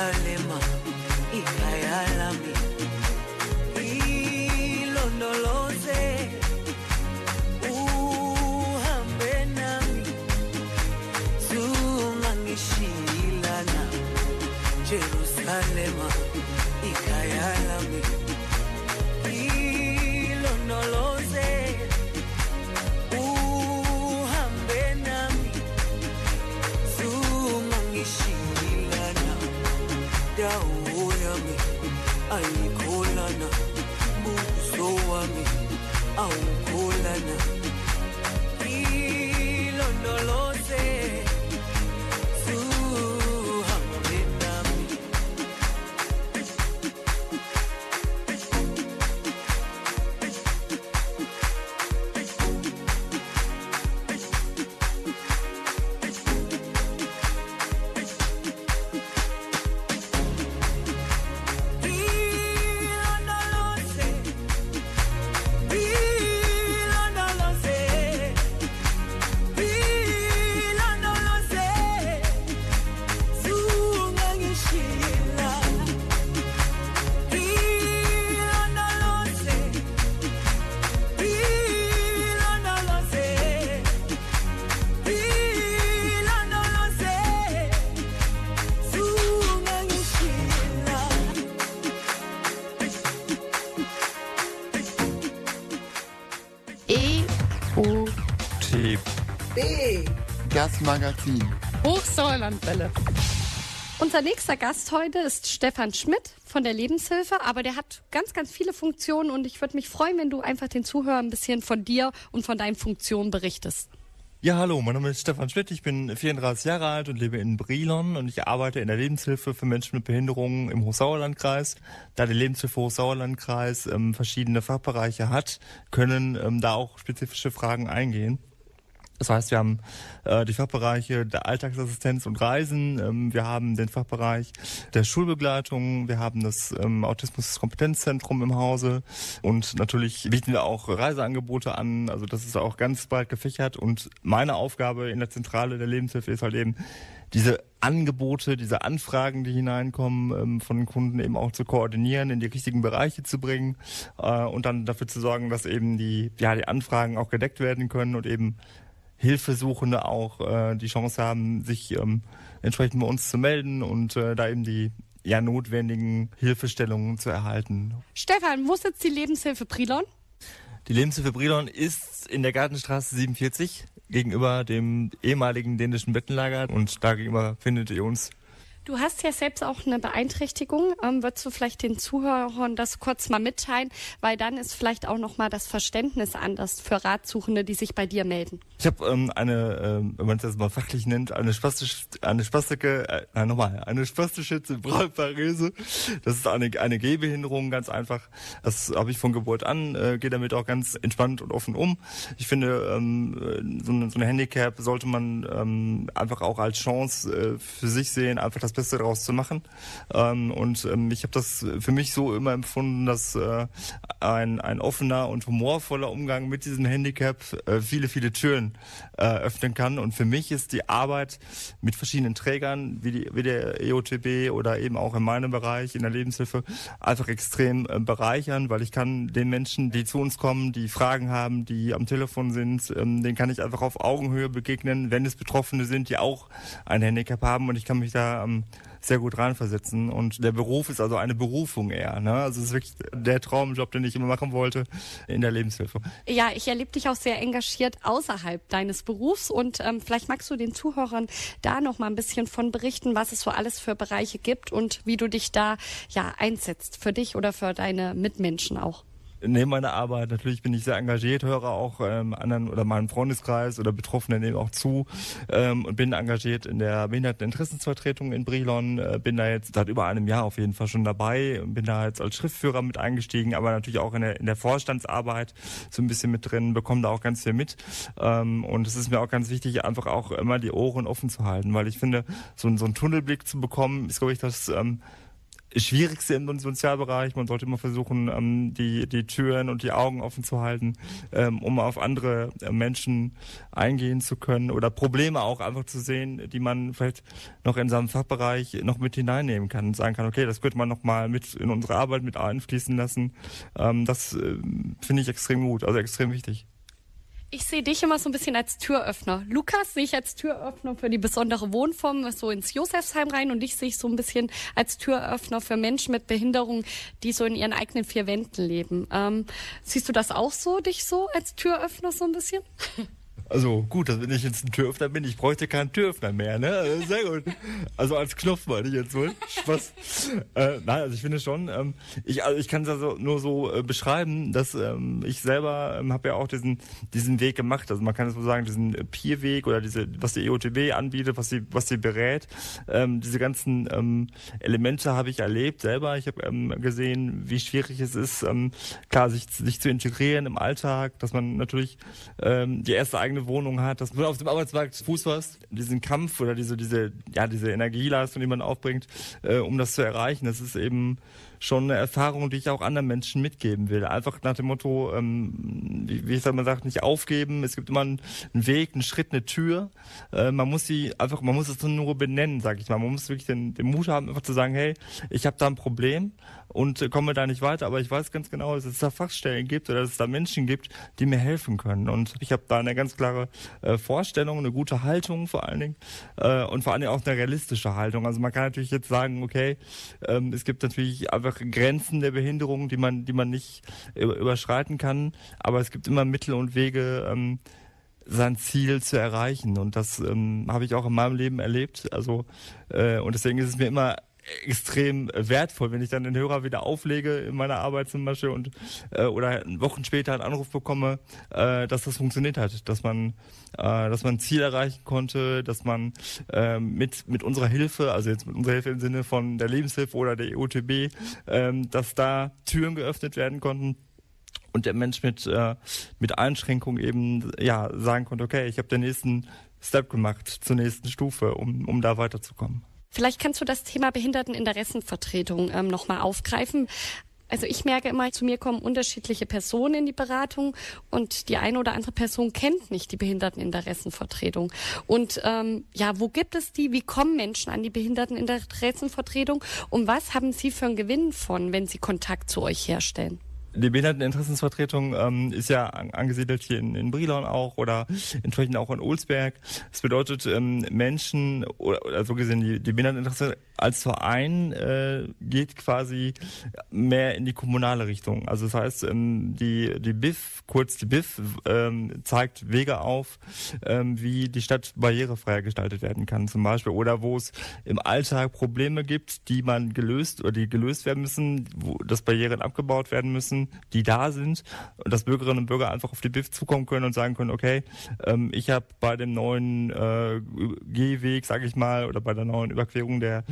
ikalema ikayalami ilondoloze uhambe nami. Sungangishilana jerusalema. Das Magazin. Hochsauerlandwelle. Unser nächster Gast heute ist Stefan Schmidt von der Lebenshilfe, aber der hat ganz, ganz viele Funktionen und ich würde mich freuen, wenn du einfach den Zuhörern ein bisschen von dir und von deinen Funktionen berichtest. Ja, hallo, mein Name ist Stefan Schmidt, ich bin 34 Jahre alt und lebe in Brilon und ich arbeite in der Lebenshilfe für Menschen mit Behinderungen im Hochsauerlandkreis. Da die Lebenshilfe Hochsauerlandkreis ähm, verschiedene Fachbereiche hat, können ähm, da auch spezifische Fragen eingehen. Das heißt, wir haben äh, die Fachbereiche der Alltagsassistenz und Reisen, ähm, wir haben den Fachbereich der Schulbegleitung, wir haben das ähm, Autismus-Kompetenzzentrum im Hause und natürlich bieten wir auch Reiseangebote an. Also das ist auch ganz breit gefächert und meine Aufgabe in der Zentrale der Lebenshilfe ist halt eben, diese Angebote, diese Anfragen, die hineinkommen, ähm, von den Kunden eben auch zu koordinieren, in die richtigen Bereiche zu bringen äh, und dann dafür zu sorgen, dass eben die, ja, die Anfragen auch gedeckt werden können und eben Hilfesuchende auch äh, die Chance haben, sich ähm, entsprechend bei uns zu melden und äh, da eben die ja notwendigen Hilfestellungen zu erhalten. Stefan, wo sitzt die Lebenshilfe Brilon? Die Lebenshilfe Brilon ist in der Gartenstraße 47 gegenüber dem ehemaligen dänischen Bettenlager und da gegenüber findet ihr uns Du hast ja selbst auch eine Beeinträchtigung. Ähm, würdest du vielleicht den Zuhörern das kurz mal mitteilen? Weil dann ist vielleicht auch noch mal das Verständnis anders für Ratsuchende, die sich bei dir melden. Ich habe ähm, eine, ähm, wenn man es jetzt mal fachlich nennt, eine spastische, eine spastische, äh, nein, nochmal, eine spastische Zerebralparese. Das ist eine, eine Gehbehinderung, ganz einfach. Das habe ich von Geburt an, äh, gehe damit auch ganz entspannt und offen um. Ich finde, ähm, so, eine, so eine Handicap sollte man ähm, einfach auch als Chance äh, für sich sehen, einfach das Beste daraus zu machen. Ähm, und ähm, ich habe das für mich so immer empfunden, dass äh, ein, ein offener und humorvoller Umgang mit diesem Handicap äh, viele, viele Türen äh, öffnen kann. Und für mich ist die Arbeit mit verschiedenen Trägern, wie, die, wie der EOTB oder eben auch in meinem Bereich, in der Lebenshilfe, einfach extrem äh, bereichern, weil ich kann den Menschen, die zu uns kommen, die Fragen haben, die am Telefon sind, ähm, denen kann ich einfach auf Augenhöhe begegnen, wenn es Betroffene sind, die auch ein Handicap haben und ich kann mich da ähm, sehr gut reinversetzen. Und der Beruf ist also eine Berufung eher. Ne? Also es ist wirklich der Traumjob, den ich immer machen wollte in der Lebenshilfe. Ja, ich erlebe dich auch sehr engagiert außerhalb deines Berufs und ähm, vielleicht magst du den Zuhörern da noch mal ein bisschen von berichten, was es so alles für Bereiche gibt und wie du dich da ja einsetzt für dich oder für deine Mitmenschen auch neben meiner Arbeit natürlich bin ich sehr engagiert, höre auch ähm, anderen oder meinem Freundeskreis oder Betroffenen eben auch zu ähm, und bin engagiert in der Behinderteninteressensvertretung in Brilon. Äh, bin da jetzt seit über einem Jahr auf jeden Fall schon dabei und bin da jetzt als Schriftführer mit eingestiegen, aber natürlich auch in der, in der Vorstandsarbeit so ein bisschen mit drin, bekomme da auch ganz viel mit. Ähm, und es ist mir auch ganz wichtig, einfach auch immer die Ohren offen zu halten, weil ich finde, so, so einen Tunnelblick zu bekommen, ist, glaube ich, das ähm, Schwierigste im Sozialbereich. Man sollte immer versuchen, ähm, die, die Türen und die Augen offen zu halten, ähm, um auf andere äh, Menschen eingehen zu können oder Probleme auch einfach zu sehen, die man vielleicht noch in seinem Fachbereich noch mit hineinnehmen kann und sagen kann, okay, das könnte man noch mal mit in unsere Arbeit mit einfließen lassen. Ähm, das äh, finde ich extrem gut, also extrem wichtig. Ich sehe dich immer so ein bisschen als Türöffner. Lukas sehe ich als Türöffner für die besondere Wohnform, so ins Josefsheim rein und dich sehe ich so ein bisschen als Türöffner für Menschen mit Behinderung, die so in ihren eigenen vier Wänden leben. Ähm, siehst du das auch so, dich so als Türöffner so ein bisschen? Also gut, dass wenn ich jetzt ein Türöffner bin, ich bräuchte keinen Türöffner mehr, ne? Also, sehr gut. Also als Knopf meine ich jetzt wohl. Spaß. Äh, nein, also ich finde schon, ähm, ich, also ich kann es also nur so äh, beschreiben, dass ähm, ich selber ähm, habe ja auch diesen, diesen Weg gemacht. Also man kann es so sagen, diesen Peer-Weg oder diese, was die EOTB anbietet, was sie, was sie berät. Ähm, diese ganzen ähm, Elemente habe ich erlebt selber. Ich habe ähm, gesehen, wie schwierig es ist, ähm, klar, sich, sich zu integrieren im Alltag, dass man natürlich ähm, die erste eigene eigene Wohnung hat, dass du auf dem Arbeitsmarkt Fuß fasst, diesen Kampf oder diese, diese, ja, diese Energieleistung, die man aufbringt, äh, um das zu erreichen, das ist eben schon eine Erfahrung, die ich auch anderen Menschen mitgeben will. Einfach nach dem Motto, ähm, wie, wie man sagt, nicht aufgeben. Es gibt immer einen, einen Weg, einen Schritt, eine Tür. Äh, man muss sie einfach, man muss es nur benennen, sag ich mal. Man muss wirklich den, den Mut haben, einfach zu sagen, hey, ich habe da ein Problem und äh, komme da nicht weiter, aber ich weiß ganz genau, dass es da Fachstellen gibt oder dass es da Menschen gibt, die mir helfen können. Und ich habe da eine ganz klare äh, Vorstellung, eine gute Haltung vor allen Dingen äh, und vor allen Dingen auch eine realistische Haltung. Also man kann natürlich jetzt sagen, okay, ähm, es gibt natürlich einfach Grenzen der Behinderung, die man, die man nicht überschreiten kann, aber es gibt immer Mittel und Wege, ähm, sein Ziel zu erreichen. Und das ähm, habe ich auch in meinem Leben erlebt. Also äh, und deswegen ist es mir immer extrem wertvoll, wenn ich dann den Hörer wieder auflege in meiner Arbeit zum Beispiel und äh, oder Wochen später einen Anruf bekomme, äh, dass das funktioniert hat, dass man äh, dass man ein Ziel erreichen konnte, dass man äh, mit mit unserer Hilfe, also jetzt mit unserer Hilfe im Sinne von der Lebenshilfe oder der EOTB, äh, dass da Türen geöffnet werden konnten und der Mensch mit äh, mit Einschränkungen eben ja sagen konnte, okay, ich habe den nächsten Step gemacht zur nächsten Stufe, um um da weiterzukommen. Vielleicht kannst du das Thema Behinderteninteressenvertretung ähm, nochmal aufgreifen. Also ich merke immer, zu mir kommen unterschiedliche Personen in die Beratung und die eine oder andere Person kennt nicht die Behinderteninteressenvertretung. Und ähm, ja, wo gibt es die? Wie kommen Menschen an die Behinderteninteressenvertretung? Und was haben Sie für einen Gewinn von, wenn Sie Kontakt zu euch herstellen? Die Behinderteninteressensvertretung ähm, ist ja an, angesiedelt hier in, in Brilon auch oder entsprechend auch in Olsberg. Das bedeutet, ähm, Menschen, oder, oder so gesehen, die, die Behinderteninteresse als Verein äh, geht quasi mehr in die kommunale Richtung. Also das heißt, ähm, die, die BIF, kurz die BIF, ähm, zeigt Wege auf, ähm, wie die Stadt barrierefreier gestaltet werden kann zum Beispiel. Oder wo es im Alltag Probleme gibt, die man gelöst oder die gelöst werden müssen, wo dass Barrieren abgebaut werden müssen, die da sind und dass Bürgerinnen und Bürger einfach auf die BIF zukommen können und sagen können, okay, ähm, ich habe bei dem neuen äh, Gehweg, sage ich mal, oder bei der neuen Überquerung der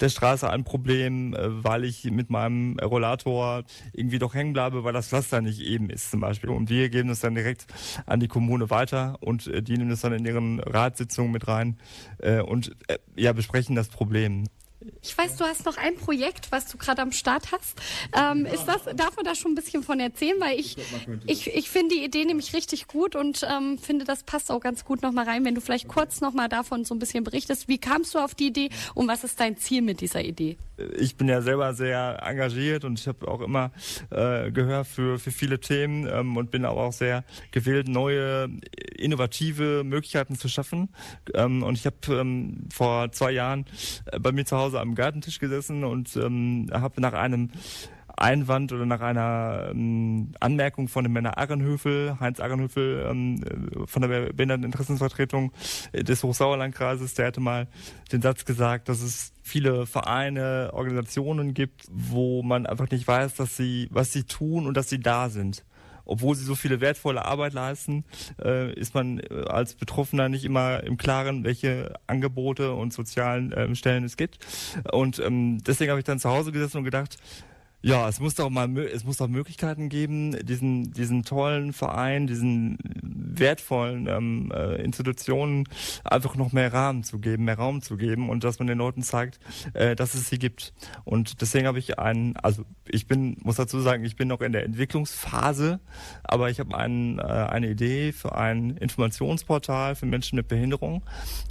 der Straße ein Problem, äh, weil ich mit meinem Rollator irgendwie doch hängen bleibe, weil das Pflaster nicht eben ist zum Beispiel. Und wir geben es dann direkt an die Kommune weiter und äh, die nehmen es dann in ihren Ratssitzungen mit rein äh, und ja, besprechen das Problem. Ich weiß, du hast noch ein Projekt, was du gerade am Start hast. Ähm, ist das, darf man da schon ein bisschen von erzählen? Weil ich, ich, ich finde die Idee nämlich richtig gut und ähm, finde, das passt auch ganz gut nochmal rein. Wenn du vielleicht kurz nochmal davon so ein bisschen berichtest, wie kamst du auf die Idee und was ist dein Ziel mit dieser Idee? Ich bin ja selber sehr engagiert und ich habe auch immer äh, Gehör für, für viele Themen ähm, und bin aber auch sehr gewillt, neue, innovative Möglichkeiten zu schaffen. Ähm, und ich habe ähm, vor zwei Jahren äh, bei mir zu Hause am Gartentisch gesessen und ähm, habe nach einem Einwand oder nach einer ähm, Anmerkung von dem Männer Arrenhöfel, Heinz Arrenhöfel ähm, äh, von der Behinderteninteressensvertretung des Hochsauerlandkreises, der hatte mal den Satz gesagt, dass es viele Vereine, Organisationen gibt, wo man einfach nicht weiß, dass sie, was sie tun und dass sie da sind obwohl sie so viele wertvolle Arbeit leisten, äh, ist man äh, als Betroffener nicht immer im Klaren, welche Angebote und sozialen ähm, Stellen es gibt. Und ähm, deswegen habe ich dann zu Hause gesessen und gedacht, ja, es muss doch mal, es muss doch Möglichkeiten geben, diesen, diesen tollen Verein, diesen wertvollen ähm, äh, Institutionen einfach noch mehr Rahmen zu geben, mehr Raum zu geben und dass man den Leuten zeigt, äh, dass es sie gibt. Und deswegen habe ich einen, also ich bin, muss dazu sagen, ich bin noch in der Entwicklungsphase, aber ich habe einen, äh, eine Idee für ein Informationsportal für Menschen mit Behinderung.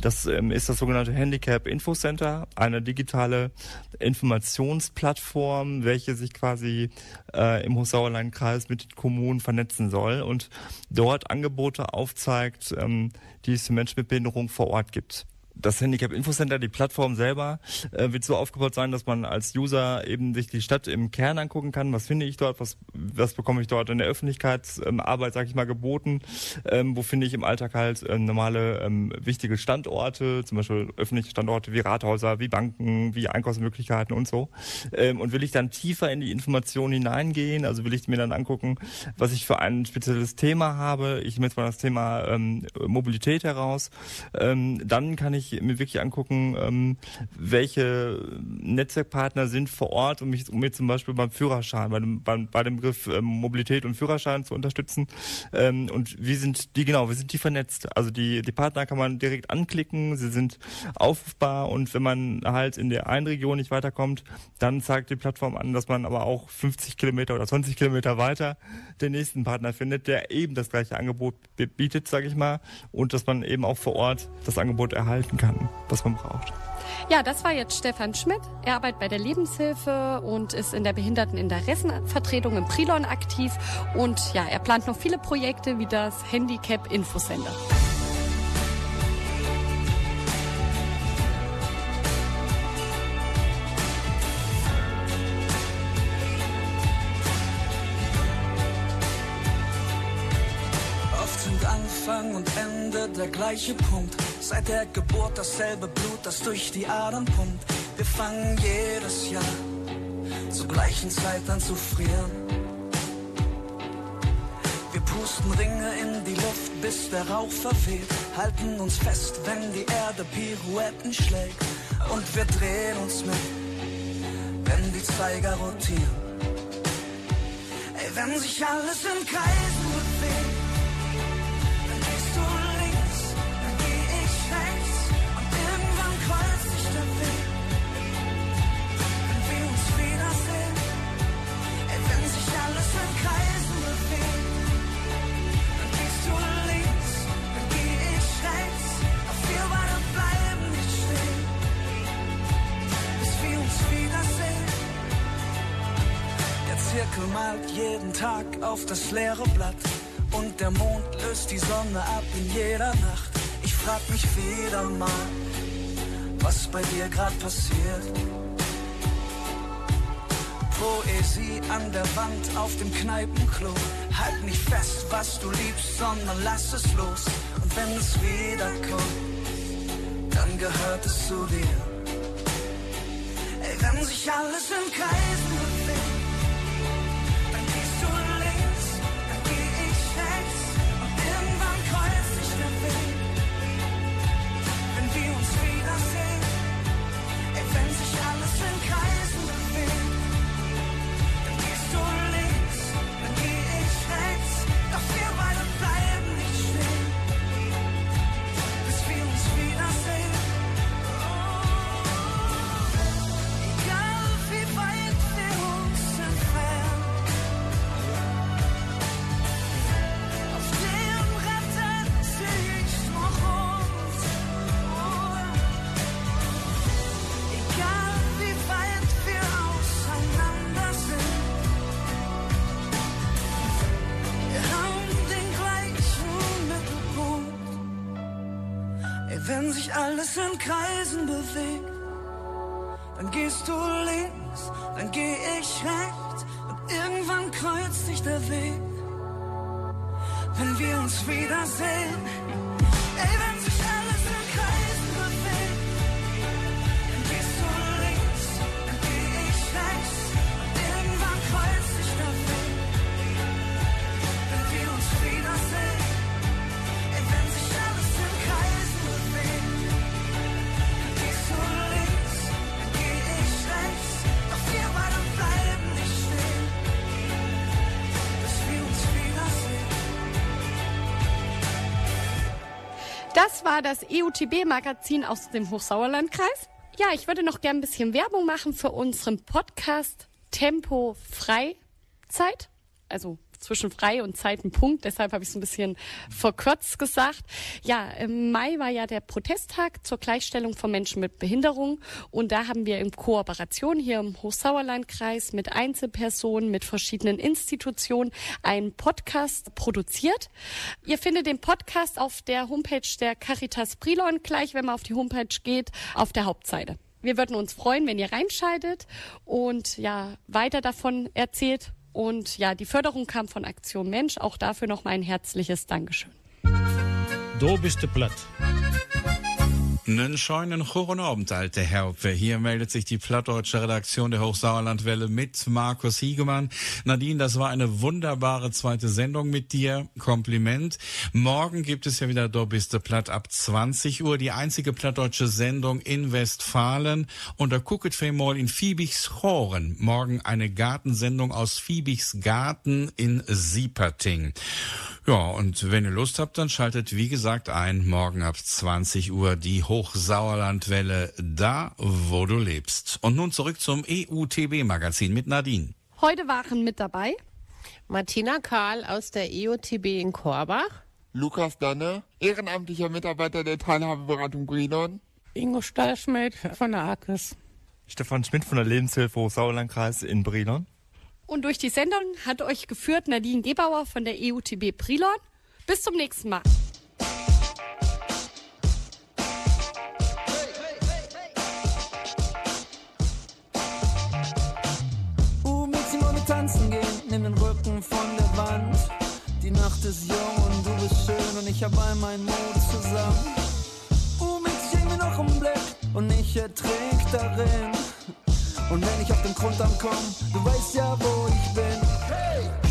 Das ähm, ist das sogenannte Handicap Info Center, eine digitale Informationsplattform, welche sich quasi äh, im Hochsauerlandkreis mit den Kommunen vernetzen soll und dort Angebote aufzeigt, ähm, die es für Menschen mit Behinderung vor Ort gibt das Handicap Infocenter, die Plattform selber, äh, wird so aufgebaut sein, dass man als User eben sich die Stadt im Kern angucken kann. Was finde ich dort? Was, was bekomme ich dort in der Öffentlichkeitsarbeit, ähm, sage ich mal, geboten? Ähm, wo finde ich im Alltag halt ähm, normale ähm, wichtige Standorte, zum Beispiel öffentliche Standorte wie Rathäuser, wie Banken, wie Einkaufsmöglichkeiten und so. Ähm, und will ich dann tiefer in die Informationen hineingehen? Also will ich mir dann angucken, was ich für ein spezielles Thema habe. Ich nehme jetzt mal das Thema ähm, Mobilität heraus. Ähm, dann kann ich mir wirklich angucken, ähm, welche Netzwerkpartner sind vor Ort, um mich, um mir zum Beispiel beim Führerschein, bei dem, beim, bei dem Begriff ähm, Mobilität und Führerschein zu unterstützen. Ähm, und wie sind die, genau, wie sind die vernetzt? Also die, die Partner kann man direkt anklicken, sie sind aufrufbar und wenn man halt in der einen Region nicht weiterkommt, dann zeigt die Plattform an, dass man aber auch 50 Kilometer oder 20 Kilometer weiter den nächsten Partner findet, der eben das gleiche Angebot bietet, sage ich mal, und dass man eben auch vor Ort das Angebot erhalten kann, was man braucht. Ja, das war jetzt Stefan Schmidt. Er arbeitet bei der Lebenshilfe und ist in der Behinderteninteressenvertretung im Prilon aktiv. Und ja, er plant noch viele Projekte wie das Handicap Anfang und Ende der gleiche Punkt. Seit der Geburt dasselbe Blut, das durch die Adern pumpt. Wir fangen jedes Jahr zur gleichen Zeit an zu frieren. Wir pusten Ringe in die Luft, bis der Rauch verweht. Halten uns fest, wenn die Erde Pirouetten schlägt. Und wir drehen uns mit, wenn die Zeiger rotieren. Ey, wenn sich alles in Kreisen Zirkel malt jeden Tag auf das leere Blatt und der Mond löst die Sonne ab in jeder Nacht. Ich frag mich wieder mal, was bei dir grad passiert. Poesie an der Wand auf dem Kneipenklo. Halt nicht fest, was du liebst, sondern lass es los. Und wenn es wiederkommt, dann gehört es zu dir. Ey, wenn sich alles in Kreisen Wenn wir war das EUTB-Magazin aus dem Hochsauerlandkreis. Ja, ich würde noch gern ein bisschen Werbung machen für unseren Podcast Tempo Freizeit. Also zwischen frei und Zeitenpunkt. Deshalb habe ich es ein bisschen verkürzt gesagt. Ja, im Mai war ja der Protesttag zur Gleichstellung von Menschen mit Behinderung. Und da haben wir in Kooperation hier im Hochsauerlandkreis mit Einzelpersonen, mit verschiedenen Institutionen einen Podcast produziert. Ihr findet den Podcast auf der Homepage der Caritas Brilon gleich, wenn man auf die Homepage geht, auf der Hauptseite. Wir würden uns freuen, wenn ihr reinschaltet und ja, weiter davon erzählt. Und ja, die Förderung kam von Aktion Mensch. Auch dafür nochmal ein herzliches Dankeschön. Du bist Platt. Einen schönen guten Abend, alte Herpe. Hier meldet sich die plattdeutsche Redaktion der Hochsauerlandwelle mit Markus Hiegemann. Nadine, das war eine wunderbare zweite Sendung mit dir. Kompliment. Morgen gibt es ja wieder Do bist du platt ab 20 Uhr. Die einzige plattdeutsche Sendung in Westfalen. Und da gucket mal in Fiebichs Horen. Morgen eine Gartensendung aus Fiebichs Garten in Sieperting. Ja, und wenn ihr Lust habt, dann schaltet wie gesagt ein, morgen ab 20 Uhr die Hochsauerlandwelle, da wo du lebst. Und nun zurück zum EUTB-Magazin mit Nadine. Heute waren mit dabei Martina Karl aus der EOTB in Korbach. Lukas Danne, ehrenamtlicher Mitarbeiter der Teilhabeberatung Brilon. Ingo Stallschmidt von der AKES. Stefan Schmidt von der Lebenshilfe Hochsauerlandkreis in Brilon. Und durch die Sendung hat euch geführt Nadine Gebauer von der EUTB Brilon. Bis zum nächsten Mal. Tanzen gehen, nimm den Rücken von der Wand. Die Nacht ist jung und du bist schön und ich hab all meinen Mut zusammen. Uh, mit ich mir noch im Blick und ich ertrink darin. Und wenn ich auf den Grund ankomm, du weißt ja, wo ich bin. Hey!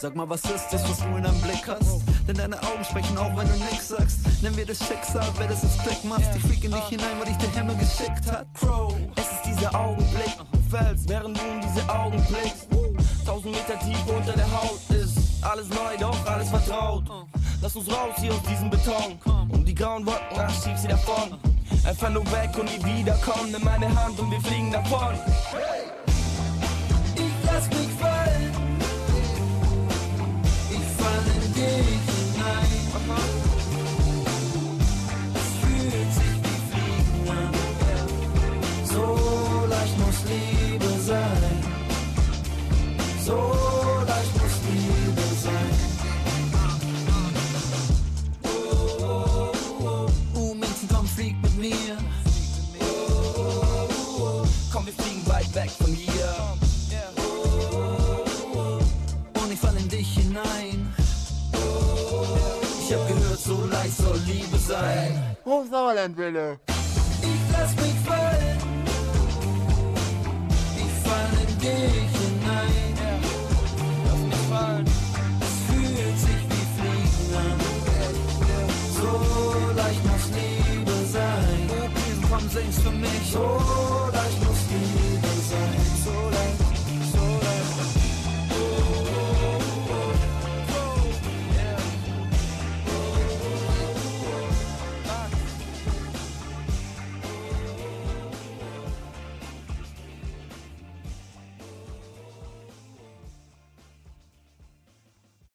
Sag mal, was ist das, was du in deinem Blick hast? Denn deine Augen sprechen auch, wenn du nix sagst. Nennen wir das Schicksal, wer das ins Blick macht. Ich flieg in dich hinein, weil dich der Himmel geschickt hat. Crow, Es ist dieser Augenblick, du fällst, während du in diese Augen blickst. Tausend Meter tief unter der Haut ist alles neu, doch alles vertraut. Lass uns raus hier aus diesem Beton. Und die grauen Wolken, ach, schieb sie davon. Einfach weg und nie wiederkommen. Nimm meine Hand und wir fliegen davon. ich So leicht muss Liebe sein. So leicht soll Liebe sein. Hochsauerlandwelle. Ich lass mich fallen. Ich fall in dich hinein. Lass mich fallen. Es fühlt sich wie Fliegen an. So leicht muss Liebe sein. Komm, sing's für mich. So